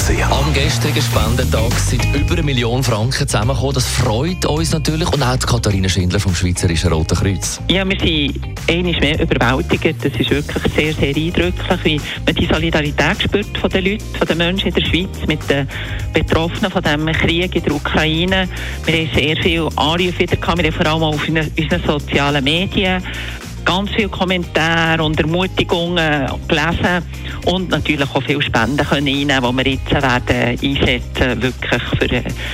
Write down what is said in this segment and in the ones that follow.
AlexanderKeller.ch Am gestrigen Spendentag sind über eine Million Franken zusammengekommen. Das freut uns natürlich. Und auch die Katharina Schindler vom Schweizerischen Roten Kreuz. Ja, wir sind einmal mehr überwältigt. Das ist wirklich sehr, sehr eindrücklich, wie man die Solidarität spürt von den Leuten, von den Menschen in der Schweiz mit den Betroffenen von diesem Krieg in der Ukraine. Wir haben sehr viele Anrufe wieder gehabt. Wir haben vor allem auf unseren sozialen Medien ganz viele Kommentare und Ermutigungen gelesen und natürlich auch viele Spenden können einnehmen, die wir jetzt werden einsetzen wirklich für,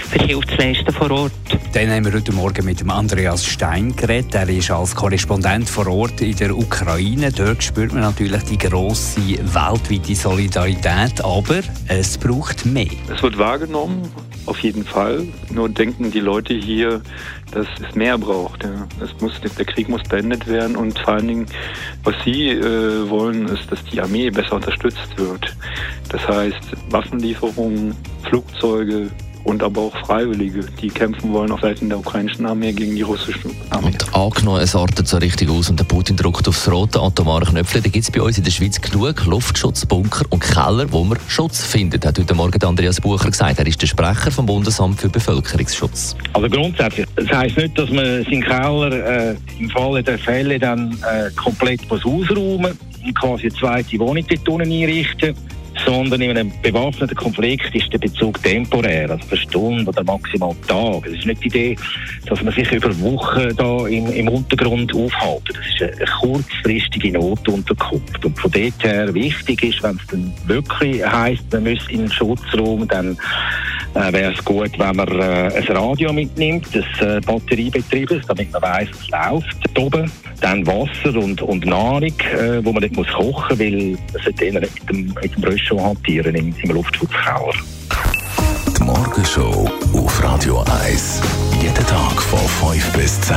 für Hilfe zu leisten vor Ort. Dann haben wir heute Morgen mit dem Andreas Stein geredet. Er ist als Korrespondent vor Ort in der Ukraine. Dort spürt man natürlich die grosse weltweite Solidarität, aber es braucht mehr. Es wird wahrgenommen, auf jeden Fall. Nur denken die Leute hier, dass es mehr braucht. Ja. Es muss, der Krieg muss beendet werden und vor allen Dingen, was sie äh, wollen, ist, dass die Armee besser unterstützt wird. Das heißt, Waffenlieferungen, Flugzeuge, und aber auch Freiwillige, die kämpfen wollen auf Seiten der ukrainischen Armee gegen die russische Armee. Und angenommen, es artet so richtig aus und der Putin drückt aufs rote atomare Knöpfchen, dann gibt es bei uns in der Schweiz genug Luftschutzbunker und Keller, wo man Schutz findet, hat heute Morgen Andreas Bucher gesagt. Er ist der Sprecher vom Bundesamt für Bevölkerungsschutz. Also grundsätzlich, das heisst nicht, dass man seinen Keller äh, im Falle der Fälle dann äh, komplett ausräumen und quasi eine zweite Wohnung dort einrichten sondern in einem bewaffneten Konflikt ist der Bezug temporär, also für Stunden oder maximal Tage. Es ist nicht die Idee, dass man sich über Wochen da im, im Untergrund aufhält. Das ist eine, kurzfristige Notunterkunft. Und von dort her wichtig ist, wenn es dann wirklich heisst, man müsse in den Schutzraum, dann äh, wäre es gut, wenn man äh, ein Radio mitnimmt, das äh, batteriebetriebenes, damit man weiß, es läuft dort oben. Dann Wasser und, und Nahrung, äh, wo man nicht muss kochen muss, weil es mit dem, mit dem Röschel hantieren im, im Luftschutzkeller. Die Morgenshow auf Radio 1. Jeden Tag von 5 bis 10.